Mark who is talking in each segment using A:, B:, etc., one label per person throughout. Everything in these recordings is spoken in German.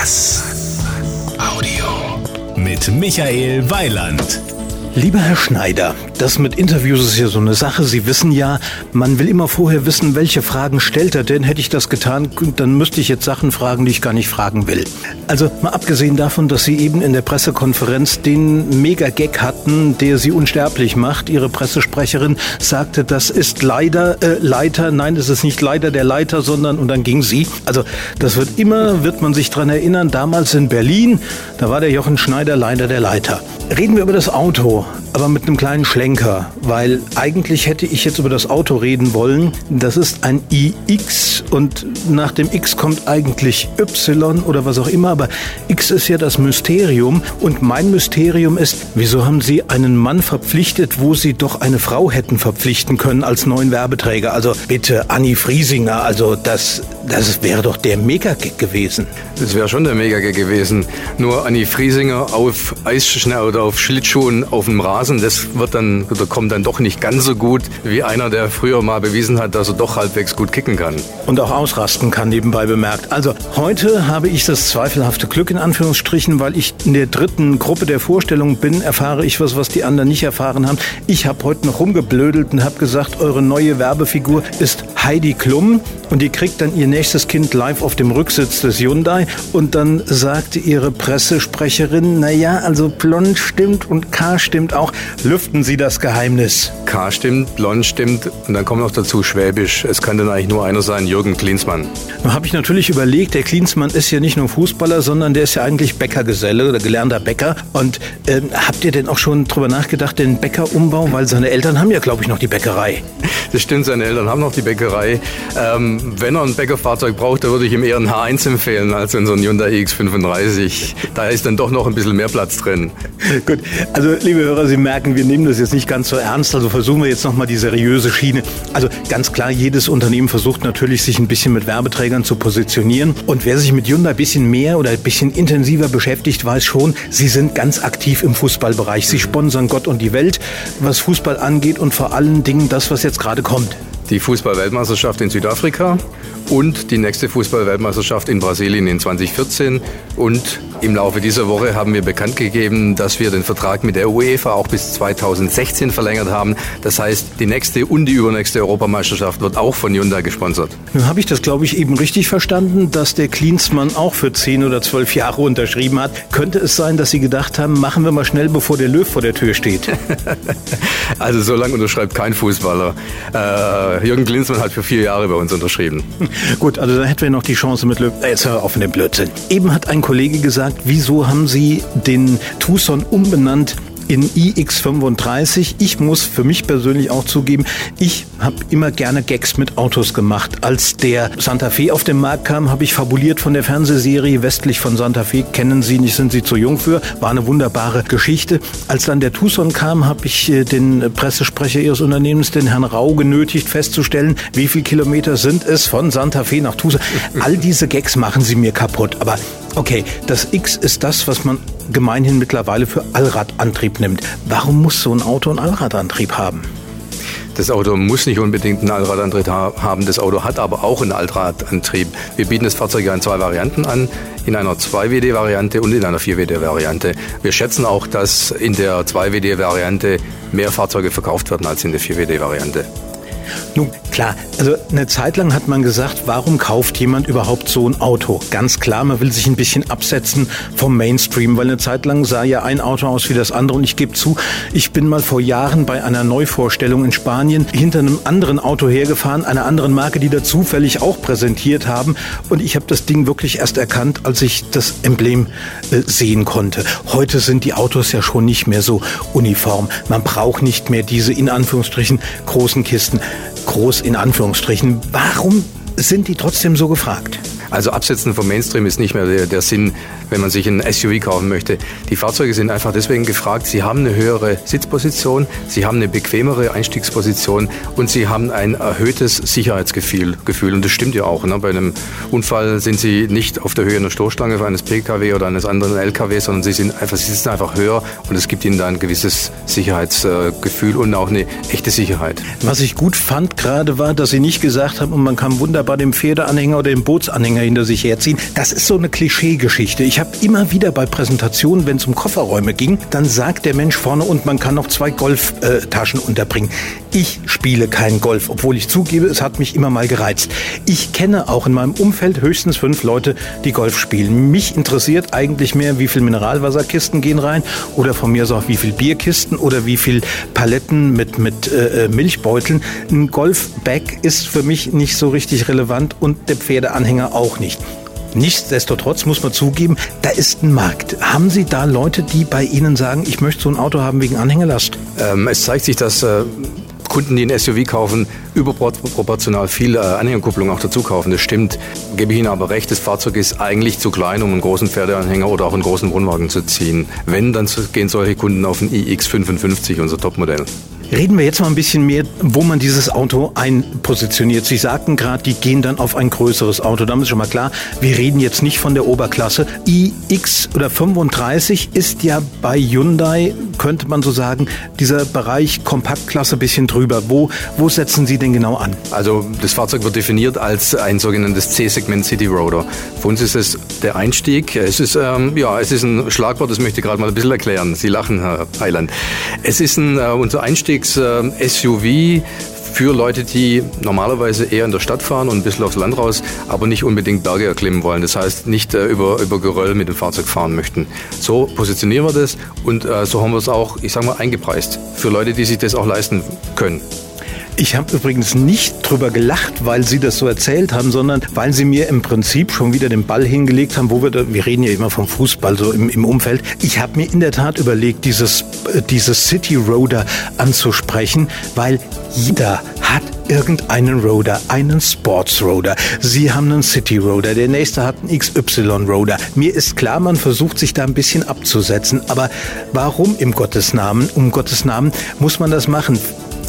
A: Bass. Audio. Mit Michael Weiland.
B: Lieber Herr Schneider, das mit Interviews ist ja so eine Sache. Sie wissen ja, man will immer vorher wissen, welche Fragen stellt er denn. Hätte ich das getan, dann müsste ich jetzt Sachen fragen, die ich gar nicht fragen will. Also mal abgesehen davon, dass Sie eben in der Pressekonferenz den Mega-Gag hatten, der Sie unsterblich macht. Ihre Pressesprecherin sagte, das ist leider äh, Leiter. Nein, es ist nicht leider der Leiter, sondern und dann ging sie. Also das wird immer, wird man sich dran erinnern, damals in Berlin, da war der Jochen Schneider leider der Leiter. Reden wir über das Auto, Oh. Aber mit einem kleinen Schlenker, weil eigentlich hätte ich jetzt über das Auto reden wollen. Das ist ein iX und nach dem X kommt eigentlich Y oder was auch immer, aber X ist ja das Mysterium und mein Mysterium ist, wieso haben Sie einen Mann verpflichtet, wo Sie doch eine Frau hätten verpflichten können als neuen Werbeträger? Also bitte Annie Friesinger, also das, das wäre doch der Mega-Gag gewesen.
C: Das wäre schon der Mega-Gag gewesen. Nur Annie Friesinger auf Eisschnell oder auf Schlittschuhen auf dem Rasen, das wird dann, oder kommt dann doch nicht ganz so gut wie einer, der früher mal bewiesen hat, dass er doch halbwegs gut kicken kann.
B: Und auch ausrasten kann, nebenbei bemerkt. Also heute habe ich das zweifelhafte Glück in Anführungsstrichen, weil ich in der dritten Gruppe der Vorstellung bin, erfahre ich was, was die anderen nicht erfahren haben. Ich habe heute noch rumgeblödelt und habe gesagt, eure neue Werbefigur ist Heidi Klum und die kriegt dann ihr nächstes Kind live auf dem Rücksitz des Hyundai und dann sagte ihre Pressesprecherin, naja, also blond stimmt und K stimmt auch, lüften Sie das Geheimnis.
C: K stimmt, blond stimmt und dann kommt noch dazu Schwäbisch. Es kann dann eigentlich nur einer sein, Jürgen Klinsmann.
B: Nun habe ich natürlich überlegt, der Klinsmann ist ja nicht nur Fußballer, sondern der ist ja eigentlich Bäckergeselle oder gelernter Bäcker. Und ähm, habt ihr denn auch schon drüber nachgedacht, den Bäckerumbau? Weil seine Eltern haben ja, glaube ich, noch die Bäckerei.
C: Das stimmt, seine Eltern haben noch die Bäckerei. Ähm, wenn er ein Bäckerfahrzeug braucht, dann würde ich ihm eher ein H1 empfehlen als in so ein Hyundai X35. Da ist dann doch noch ein bisschen mehr Platz drin.
B: Gut, also liebe Hörer, Sie merken, wir nehmen das jetzt nicht ganz so ernst. Also versuchen wir jetzt nochmal die seriöse Schiene. Also ganz klar, jedes Unternehmen versucht natürlich, sich ein bisschen mit Werbeträgern zu positionieren. Und wer sich mit Hyundai ein bisschen mehr oder ein bisschen intensiver beschäftigt, weiß schon, sie sind ganz aktiv im Fußballbereich. Sie sponsern Gott und die Welt, was Fußball angeht und vor allen Dingen das, was jetzt gerade kommt.
C: Die Fußball-Weltmeisterschaft in Südafrika und die nächste Fußball-Weltmeisterschaft in Brasilien in 2014. Und im Laufe dieser Woche haben wir bekannt gegeben, dass wir den Vertrag mit der UEFA auch bis 2016 verlängert haben. Das heißt, die nächste und die übernächste Europameisterschaft wird auch von Hyundai gesponsert.
B: Nun habe ich das, glaube ich, eben richtig verstanden, dass der Klinsmann auch für zehn oder zwölf Jahre unterschrieben hat. Könnte es sein, dass Sie gedacht haben, machen wir mal schnell, bevor der Löw vor der Tür steht?
C: also so lange unterschreibt kein Fußballer. Äh, Jürgen Klinsmann hat für vier Jahre bei uns unterschrieben.
B: Gut, also da hätten wir noch die Chance mit Löw. Jetzt hör auf mit dem Blödsinn. Eben hat ein Kollege gesagt, wieso haben Sie den Tucson umbenannt in iX35. Ich muss für mich persönlich auch zugeben, ich habe immer gerne Gags mit Autos gemacht. Als der Santa Fe auf den Markt kam, habe ich fabuliert von der Fernsehserie Westlich von Santa Fe. Kennen Sie nicht, sind Sie zu jung für? War eine wunderbare Geschichte. Als dann der Tucson kam, habe ich äh, den Pressesprecher Ihres Unternehmens, den Herrn Rau, genötigt festzustellen, wie viele Kilometer sind es von Santa Fe nach Tucson. All diese Gags machen Sie mir kaputt. Aber okay, das X ist das, was man gemeinhin mittlerweile für Allradantrieb nimmt. Warum muss so ein Auto einen Allradantrieb haben?
C: Das Auto muss nicht unbedingt einen Allradantrieb haben, das Auto hat aber auch einen Allradantrieb. Wir bieten das Fahrzeug ja in zwei Varianten an, in einer 2WD-Variante und in einer 4WD-Variante. Wir schätzen auch, dass in der 2WD-Variante mehr Fahrzeuge verkauft werden als in der 4WD-Variante.
B: Nun klar, also eine Zeit lang hat man gesagt, warum kauft jemand überhaupt so ein Auto? Ganz klar, man will sich ein bisschen absetzen vom Mainstream, weil eine Zeit lang sah ja ein Auto aus wie das andere und ich gebe zu, ich bin mal vor Jahren bei einer Neuvorstellung in Spanien hinter einem anderen Auto hergefahren, einer anderen Marke, die da zufällig auch präsentiert haben und ich habe das Ding wirklich erst erkannt, als ich das Emblem äh, sehen konnte. Heute sind die Autos ja schon nicht mehr so uniform. Man braucht nicht mehr diese in Anführungsstrichen großen Kisten groß in Anführungsstrichen. Warum sind die trotzdem so gefragt?
C: Also Absetzen vom Mainstream ist nicht mehr der, der, Sinn, wenn man sich ein SUV kaufen möchte. Die Fahrzeuge sind einfach deswegen gefragt, sie haben eine höhere Sitzposition, sie haben eine bequemere Einstiegsposition und sie haben ein erhöhtes Sicherheitsgefühl. Gefühl. Und das stimmt ja auch. Ne? Bei einem Unfall sind sie nicht auf der Höhe einer Stoßstange eines Pkw oder eines anderen Lkw, sondern sie sind einfach, sie sitzen einfach höher und es gibt ihnen da ein gewisses Sicherheitsgefühl und auch eine echte Sicherheit.
B: Was ich gut fand gerade war, dass Sie nicht gesagt haben, und man kann wunderbar dem Pferdeanhänger oder dem Bootsanhänger Anhänger hinter sich herziehen. Das ist so eine Klischeegeschichte. Ich habe immer wieder bei Präsentationen, wenn es um Kofferräume ging, dann sagt der Mensch vorne und man kann noch zwei Golftaschen unterbringen. Ich spiele kein Golf, obwohl ich zugebe, es hat mich immer mal gereizt. Ich kenne auch in meinem Umfeld höchstens fünf Leute, die Golf spielen. Mich interessiert eigentlich mehr, wie viel Mineralwasserkisten gehen rein oder von mir aus auch wie viel Bierkisten oder wie viel Paletten mit, mit äh, äh Milchbeuteln. Ein Golfbag ist für mich nicht so richtig relevant und der Pferdeanhänger auch nicht. Nichtsdestotrotz muss man zugeben, da ist ein Markt. Haben Sie da Leute, die bei Ihnen sagen, ich möchte so ein Auto haben wegen Anhängerlast?
C: Ähm, es zeigt sich, dass äh, Kunden, die ein SUV kaufen, überproportional viel äh, Anhängerkupplung auch dazu kaufen. Das stimmt. Gebe ich Ihnen aber recht, das Fahrzeug ist eigentlich zu klein, um einen großen Pferdeanhänger oder auch einen großen Wohnwagen zu ziehen. Wenn, dann gehen solche Kunden auf ein iX55, unser Topmodell.
B: Reden wir jetzt mal ein bisschen mehr, wo man dieses Auto einpositioniert. Sie sagten gerade, die gehen dann auf ein größeres Auto. Da ist schon mal klar, wir reden jetzt nicht von der Oberklasse. iX oder 35 ist ja bei Hyundai, könnte man so sagen, dieser Bereich Kompaktklasse ein bisschen drüber. Wo, wo setzen Sie denn genau an?
C: Also das Fahrzeug wird definiert als ein sogenanntes C-Segment City Roader. Für uns ist es der Einstieg. Es ist, ähm, ja, es ist ein Schlagwort, das möchte ich gerade mal ein bisschen erklären. Sie lachen, Herr Heiland. Es ist ein, äh, unser Einstieg Einstiegs-SUV ähm, für Leute, die normalerweise eher in der Stadt fahren und ein bisschen aufs Land raus, aber nicht unbedingt Berge erklimmen wollen. Das heißt, nicht äh, über, über Geröll mit dem Fahrzeug fahren möchten. So positionieren wir das und äh, so haben wir es auch, ich sage mal, eingepreist. Für Leute, die sich das auch leisten können.
B: Ich habe übrigens nicht drüber gelacht, weil Sie das so erzählt haben, sondern weil Sie mir im Prinzip schon wieder den Ball hingelegt haben, wo wir, da, wir reden ja immer vom Fußball so im, im Umfeld. Ich habe mir in der Tat überlegt, dieses, äh, dieses City Roader anzusprechen, weil jeder hat irgendeinen Roader, einen Sports Roader. Sie haben einen City Roader, der nächste hat einen XY Roader. Mir ist klar, man versucht sich da ein bisschen abzusetzen, aber warum im Gottes Namen, um Gottes Namen muss man das machen?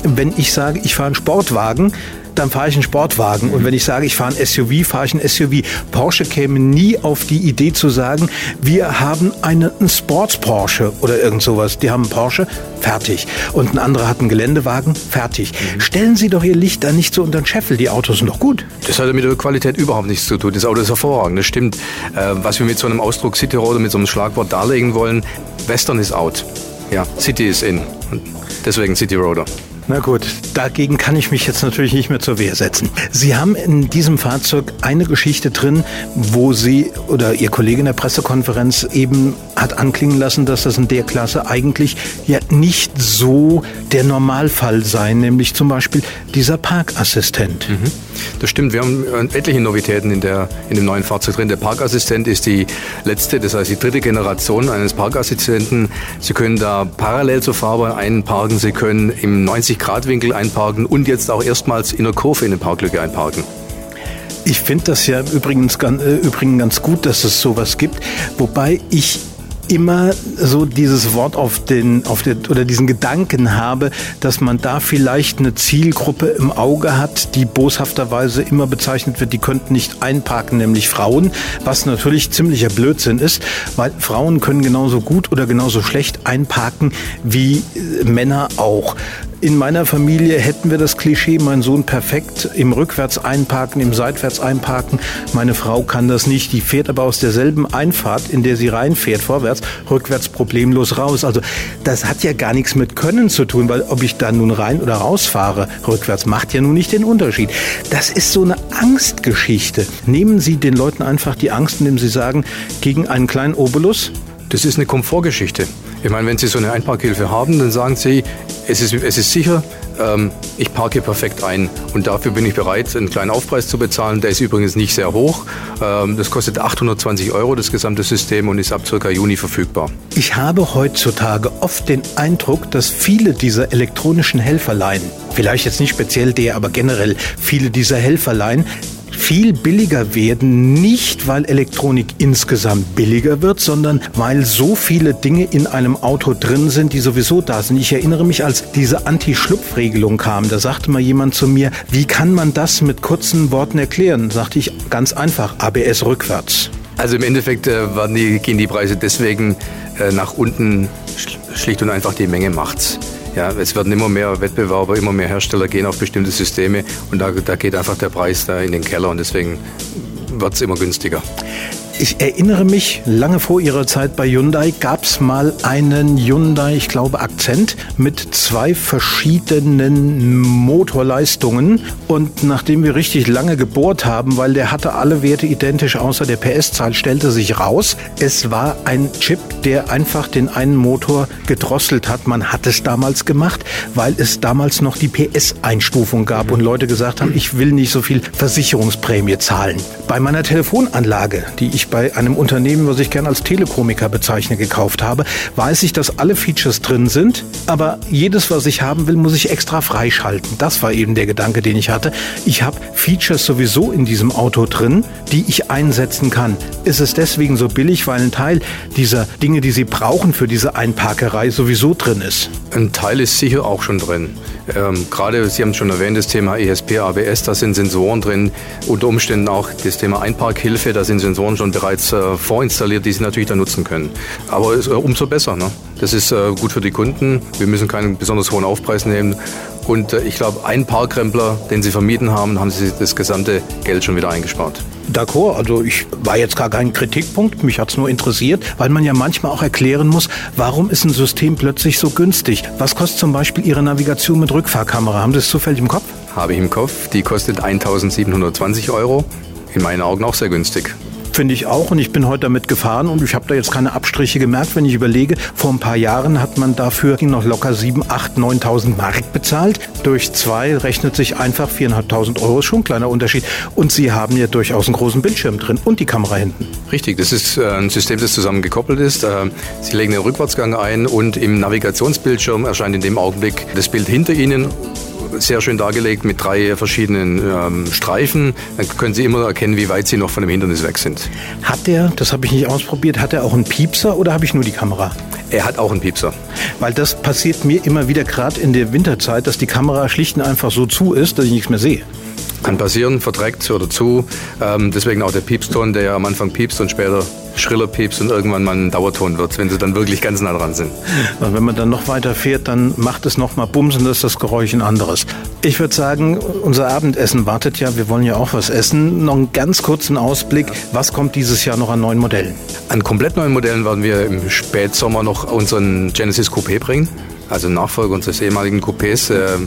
B: Wenn ich sage, ich fahre einen Sportwagen, dann fahre ich einen Sportwagen. Und wenn ich sage, ich fahre ein SUV, fahre ich ein SUV. Porsche käme nie auf die Idee zu sagen, wir haben einen, Sports Porsche oder irgend sowas. Die haben einen Porsche, fertig. Und ein anderer hat einen Geländewagen, fertig. Mhm. Stellen Sie doch Ihr Licht da nicht so unter den Scheffel. Die Autos sind doch gut.
C: Das hat mit der Qualität überhaupt nichts zu tun. Das Auto ist hervorragend, das stimmt. Äh, was wir mit so einem Ausdruck City Road, mit so einem Schlagwort darlegen wollen, Western ist out. Ja, City ist in. deswegen City Roader.
B: Na gut, dagegen kann ich mich jetzt natürlich nicht mehr zur Wehr setzen. Sie haben in diesem Fahrzeug eine Geschichte drin, wo Sie oder Ihr Kollege in der Pressekonferenz eben hat anklingen lassen, dass das in der Klasse eigentlich ja nicht so der Normalfall sei, nämlich zum Beispiel dieser Parkassistent. Mhm.
C: Das stimmt, wir haben etliche Novitäten in, der, in dem neuen Fahrzeug drin. Der Parkassistent ist die letzte, das heißt die dritte Generation eines Parkassistenten. Sie können da parallel zur Farbe einparken, Sie können im 90-Grad-Winkel einparken und jetzt auch erstmals in der Kurve in eine Parklücke einparken.
B: Ich finde das ja übrigens, äh, übrigens ganz gut, dass es sowas gibt, wobei ich immer so dieses Wort auf den, auf den, oder diesen Gedanken habe, dass man da vielleicht eine Zielgruppe im Auge hat, die boshafterweise immer bezeichnet wird, die könnten nicht einparken, nämlich Frauen, was natürlich ziemlicher Blödsinn ist, weil Frauen können genauso gut oder genauso schlecht einparken wie äh, Männer auch. In meiner Familie hätten wir das Klischee, mein Sohn perfekt im Rückwärts einparken, im Seitwärts einparken. Meine Frau kann das nicht. Die fährt aber aus derselben Einfahrt, in der sie reinfährt, vorwärts, rückwärts problemlos raus. Also das hat ja gar nichts mit Können zu tun, weil ob ich da nun rein oder rausfahre, rückwärts, macht ja nun nicht den Unterschied. Das ist so eine Angstgeschichte. Nehmen Sie den Leuten einfach die Angst, indem Sie sagen, gegen einen kleinen Obolus,
C: das ist eine Komfortgeschichte. Ich meine, wenn Sie so eine Einparkhilfe haben, dann sagen Sie, es ist, es ist sicher, ähm, ich parke perfekt ein und dafür bin ich bereit, einen kleinen Aufpreis zu bezahlen. Der ist übrigens nicht sehr hoch. Ähm, das kostet 820 Euro, das gesamte System und ist ab circa Juni verfügbar.
B: Ich habe heutzutage oft den Eindruck, dass viele dieser elektronischen Helferlein, vielleicht jetzt nicht speziell der, aber generell viele dieser Helferlein, viel billiger werden, nicht weil Elektronik insgesamt billiger wird, sondern weil so viele Dinge in einem Auto drin sind, die sowieso da sind. Ich erinnere mich, als diese Anti-Schlupfregelung kam, da sagte mal jemand zu mir, wie kann man das mit kurzen Worten erklären? Sagte ich ganz einfach, ABS rückwärts.
C: Also im Endeffekt äh, die, gehen die Preise deswegen äh, nach unten, schlicht und einfach die Menge macht's. Ja, es werden immer mehr Wettbewerber, immer mehr Hersteller gehen auf bestimmte Systeme und da, da geht einfach der Preis da in den Keller und deswegen wird es immer günstiger.
B: Ich erinnere mich, lange vor Ihrer Zeit bei Hyundai gab es mal einen Hyundai, ich glaube, Akzent mit zwei verschiedenen Motorleistungen. Und nachdem wir richtig lange gebohrt haben, weil der hatte alle Werte identisch außer der PS-Zahl, stellte sich raus, es war ein Chip, der einfach den einen Motor gedrosselt hat. Man hat es damals gemacht, weil es damals noch die PS-Einstufung gab und Leute gesagt haben, ich will nicht so viel Versicherungsprämie zahlen. Bei meiner Telefonanlage, die ich bei einem Unternehmen, was ich gerne als Telekomiker bezeichne, gekauft habe, weiß ich, dass alle Features drin sind, aber jedes, was ich haben will, muss ich extra freischalten. Das war eben der Gedanke, den ich hatte. Ich habe Features sowieso in diesem Auto drin, die ich einsetzen kann. Ist es deswegen so billig, weil ein Teil dieser Dinge, die Sie brauchen für diese Einparkerei, sowieso drin ist?
C: Ein Teil ist sicher auch schon drin. Ähm, gerade, Sie haben es schon erwähnt, das Thema ESP, ABS, da sind Sensoren drin. Unter Umständen auch das Thema Einparkhilfe, da sind Sensoren schon bereits äh, vorinstalliert, die Sie natürlich dann nutzen können. Aber ist, äh, umso besser. Ne? Das ist äh, gut für die Kunden. Wir müssen keinen besonders hohen Aufpreis nehmen. Und äh, ich glaube, ein Parkrempler, den Sie vermieden haben, haben Sie das gesamte Geld schon wieder eingespart.
B: D'accord, also ich war jetzt gar kein Kritikpunkt, mich hat's nur interessiert, weil man ja manchmal auch erklären muss, warum ist ein System plötzlich so günstig? Was kostet zum Beispiel Ihre Navigation mit Rückfahrkamera? Haben Sie es zufällig im Kopf?
C: Habe ich im Kopf. Die kostet 1720 Euro. In meinen Augen auch sehr günstig
B: finde ich auch. Und ich bin heute damit gefahren und ich habe da jetzt keine Abstriche gemerkt, wenn ich überlege, vor ein paar Jahren hat man dafür noch locker 7, 8, 9.000 Mark bezahlt. Durch zwei rechnet sich einfach 4.500 Euro, ist schon ein kleiner Unterschied. Und Sie haben ja durchaus einen großen Bildschirm drin und die Kamera hinten.
C: Richtig, das ist äh, ein System, das zusammen gekoppelt ist. Äh, Sie legen den Rückwärtsgang ein und im Navigationsbildschirm erscheint in dem Augenblick das Bild hinter Ihnen sehr schön dargelegt mit drei verschiedenen ähm, Streifen. Dann können Sie immer erkennen, wie weit Sie noch von dem Hindernis weg sind.
B: Hat der, das habe ich nicht ausprobiert, hat er auch einen Piepser oder habe ich nur die Kamera?
C: Er hat auch einen Piepser.
B: Weil das passiert mir immer wieder, gerade in der Winterzeit, dass die Kamera schlicht und einfach so zu ist, dass ich nichts mehr sehe.
C: Kann passieren, verdreckt oder zu. Ähm, deswegen auch der Piepston, der ja am Anfang piepst und später schriller piepst und irgendwann mal ein Dauerton wird, wenn sie dann wirklich ganz nah dran sind.
B: Und wenn man dann noch weiter fährt, dann macht es noch mal Bumsen, das ist das Geräusch ein anderes. Ich würde sagen, unser Abendessen wartet ja, wir wollen ja auch was essen. Noch einen ganz kurzen Ausblick, was kommt dieses Jahr noch an neuen Modellen?
C: An komplett neuen Modellen werden wir im Spätsommer noch unseren Genesis Coupé bringen, also Nachfolger unseres ehemaligen Coupés. Äh,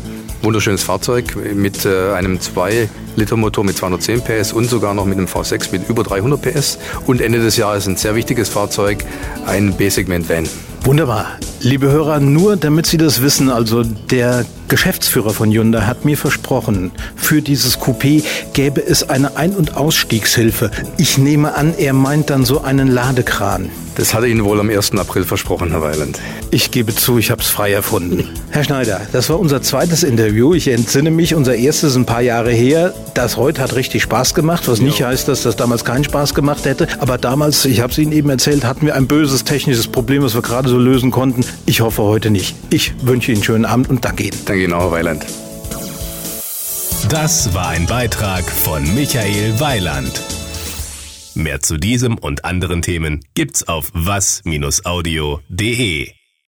C: wunderschönes Fahrzeug mit äh, einem 2-Liter-Motor mit 210 PS und sogar noch mit einem V6 mit über 300 PS. Und Ende des Jahres ein sehr wichtiges Fahrzeug, ein B-Segment-Van.
B: Wunderbar. Liebe Hörer, nur damit Sie das wissen, also der Geschäftsführer von Hyundai hat mir versprochen, für dieses Coupé gäbe es eine Ein- und Ausstiegshilfe. Ich nehme an, er meint dann so einen Ladekran.
C: Das hat er Ihnen wohl am 1. April versprochen, Herr Weiland.
B: Ich gebe zu, ich habe es frei erfunden. Herr Schneider, das war unser zweites Interview. Ich entsinne mich, unser erstes ein paar Jahre her. Das heute hat richtig Spaß gemacht, was nicht ja. heißt, dass das damals keinen Spaß gemacht hätte. Aber damals, ich habe es Ihnen eben erzählt, hatten wir ein böses technisches Problem, was wir gerade so lösen konnten. Ich hoffe heute nicht. Ich wünsche Ihnen einen schönen Abend und danke Ihnen.
C: Danke Ihnen auch, Weiland.
A: Das war ein Beitrag von Michael Weiland. Mehr zu diesem und anderen Themen gibt's auf was-audio.de.